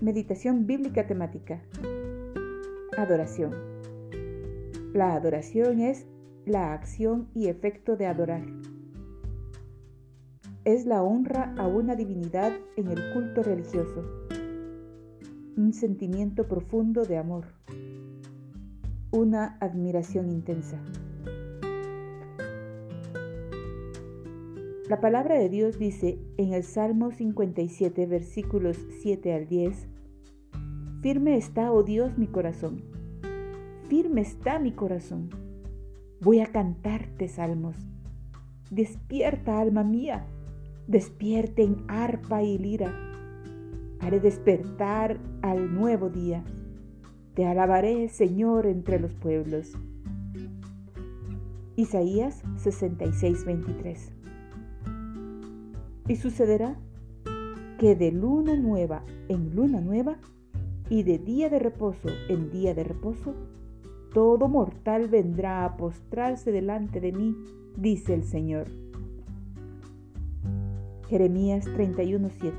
Meditación bíblica temática. Adoración. La adoración es la acción y efecto de adorar. Es la honra a una divinidad en el culto religioso. Un sentimiento profundo de amor. Una admiración intensa. La palabra de Dios dice en el Salmo 57, versículos 7 al 10, Firme está, oh Dios, mi corazón. Firme está mi corazón. Voy a cantarte salmos. Despierta, alma mía. Despierten arpa y lira. Haré despertar al nuevo día. Te alabaré, Señor, entre los pueblos. Isaías 66, 23. Y sucederá que de luna nueva en luna nueva y de día de reposo en día de reposo, todo mortal vendrá a postrarse delante de mí, dice el Señor. Jeremías 31:7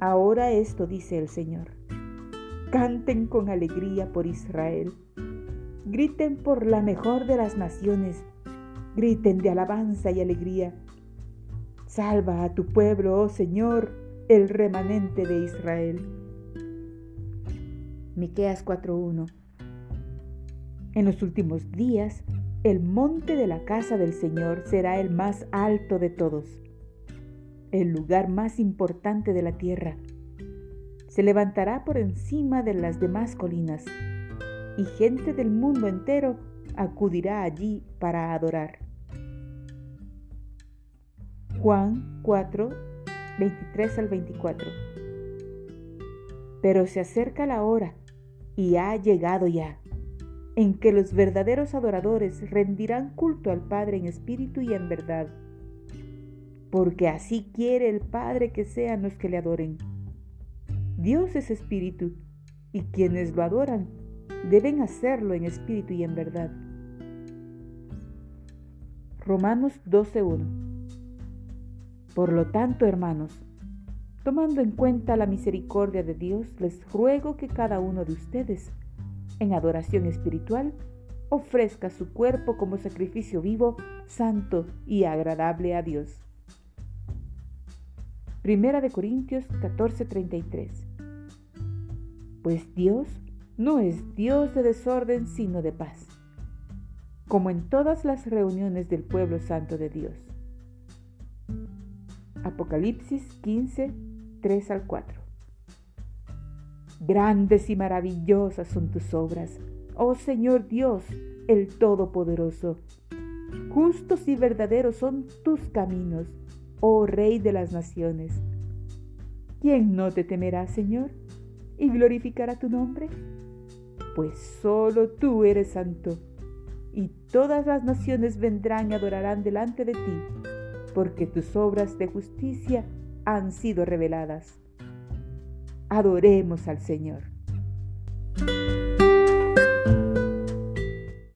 Ahora esto dice el Señor. Canten con alegría por Israel. Griten por la mejor de las naciones. Griten de alabanza y alegría Salva a tu pueblo, oh Señor, el remanente de Israel. Miqueas 4:1 En los últimos días, el monte de la casa del Señor será el más alto de todos, el lugar más importante de la tierra. Se levantará por encima de las demás colinas, y gente del mundo entero acudirá allí para adorar. Juan 4, 23 al 24. Pero se acerca la hora, y ha llegado ya, en que los verdaderos adoradores rendirán culto al Padre en espíritu y en verdad, porque así quiere el Padre que sean los que le adoren. Dios es espíritu, y quienes lo adoran deben hacerlo en espíritu y en verdad. Romanos 12.1 por lo tanto, hermanos, tomando en cuenta la misericordia de Dios, les ruego que cada uno de ustedes, en adoración espiritual, ofrezca su cuerpo como sacrificio vivo, santo y agradable a Dios. Primera de Corintios 14:33 Pues Dios no es Dios de desorden, sino de paz, como en todas las reuniones del pueblo santo de Dios. Apocalipsis 15, 3 al 4. Grandes y maravillosas son tus obras, oh Señor Dios, el Todopoderoso. Justos y verdaderos son tus caminos, oh Rey de las naciones. ¿Quién no te temerá, Señor, y glorificará tu nombre? Pues solo tú eres santo, y todas las naciones vendrán y adorarán delante de ti porque tus obras de justicia han sido reveladas. Adoremos al Señor.